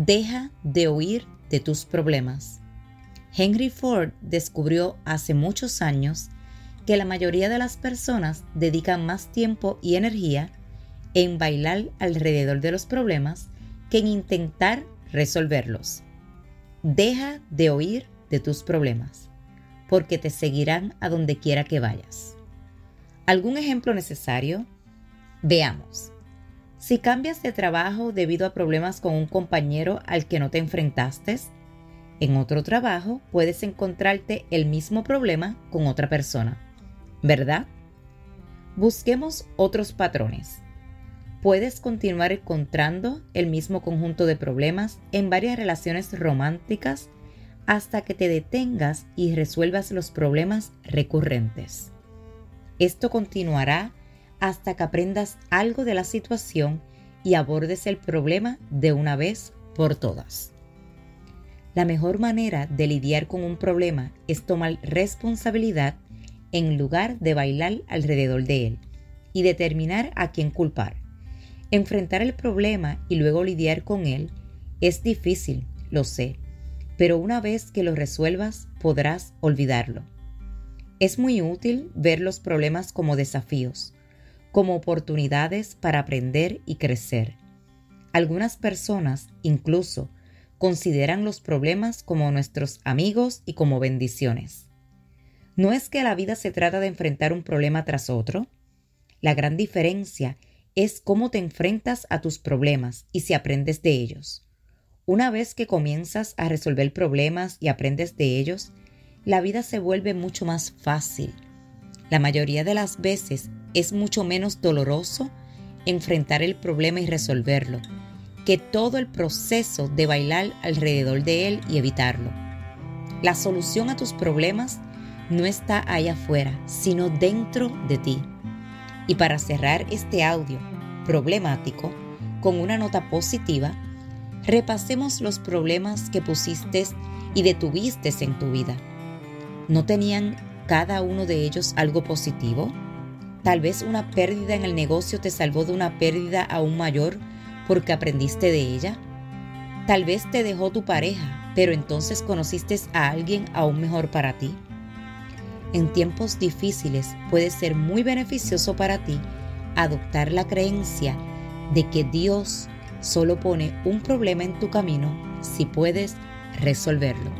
Deja de oír de tus problemas. Henry Ford descubrió hace muchos años que la mayoría de las personas dedican más tiempo y energía en bailar alrededor de los problemas que en intentar resolverlos. Deja de oír de tus problemas, porque te seguirán a donde quiera que vayas. ¿Algún ejemplo necesario? Veamos. Si cambias de trabajo debido a problemas con un compañero al que no te enfrentaste, en otro trabajo puedes encontrarte el mismo problema con otra persona, ¿verdad? Busquemos otros patrones. Puedes continuar encontrando el mismo conjunto de problemas en varias relaciones románticas hasta que te detengas y resuelvas los problemas recurrentes. Esto continuará hasta que aprendas algo de la situación y abordes el problema de una vez por todas. La mejor manera de lidiar con un problema es tomar responsabilidad en lugar de bailar alrededor de él y determinar a quién culpar. Enfrentar el problema y luego lidiar con él es difícil, lo sé, pero una vez que lo resuelvas podrás olvidarlo. Es muy útil ver los problemas como desafíos, como oportunidades para aprender y crecer. Algunas personas incluso consideran los problemas como nuestros amigos y como bendiciones. No es que la vida se trata de enfrentar un problema tras otro. La gran diferencia es cómo te enfrentas a tus problemas y si aprendes de ellos. Una vez que comienzas a resolver problemas y aprendes de ellos, la vida se vuelve mucho más fácil. La mayoría de las veces es mucho menos doloroso enfrentar el problema y resolverlo que todo el proceso de bailar alrededor de él y evitarlo. La solución a tus problemas no está allá afuera, sino dentro de ti. Y para cerrar este audio problemático con una nota positiva, repasemos los problemas que pusiste y detuviste en tu vida. ¿No tenían cada uno de ellos algo positivo? Tal vez una pérdida en el negocio te salvó de una pérdida aún mayor porque aprendiste de ella. Tal vez te dejó tu pareja, pero entonces conociste a alguien aún mejor para ti. En tiempos difíciles puede ser muy beneficioso para ti adoptar la creencia de que Dios solo pone un problema en tu camino si puedes resolverlo.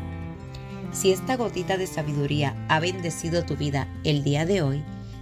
Si esta gotita de sabiduría ha bendecido tu vida el día de hoy,